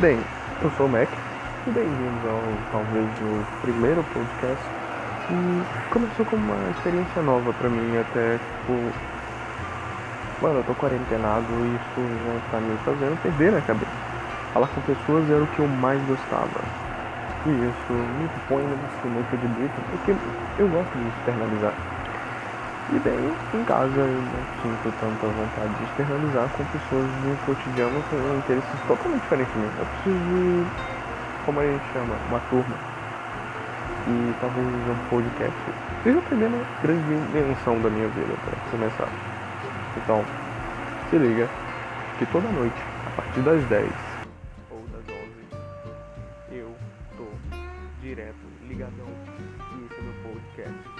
Bem, eu sou o Mac e bem-vindos ao talvez o primeiro podcast e começou como uma experiência nova pra mim até tipo. Mano, eu tô quarentenado e isso já tá me fazendo perder a cabeça. Falar com pessoas era o que eu mais gostava. E isso me põe numa sinuca de bico porque eu gosto de externalizar. E bem em casa, eu sinto tanta vontade de externalizar com pessoas do cotidiano com interesses totalmente diferentes. Eu preciso de, como a gente chama, uma turma. E talvez um podcast. Seja a primeira grande dimensão da minha vida, para começar. Então, se liga que toda noite, a partir das 10 ou das 11, eu tô direto, ligadão, e esse é meu podcast.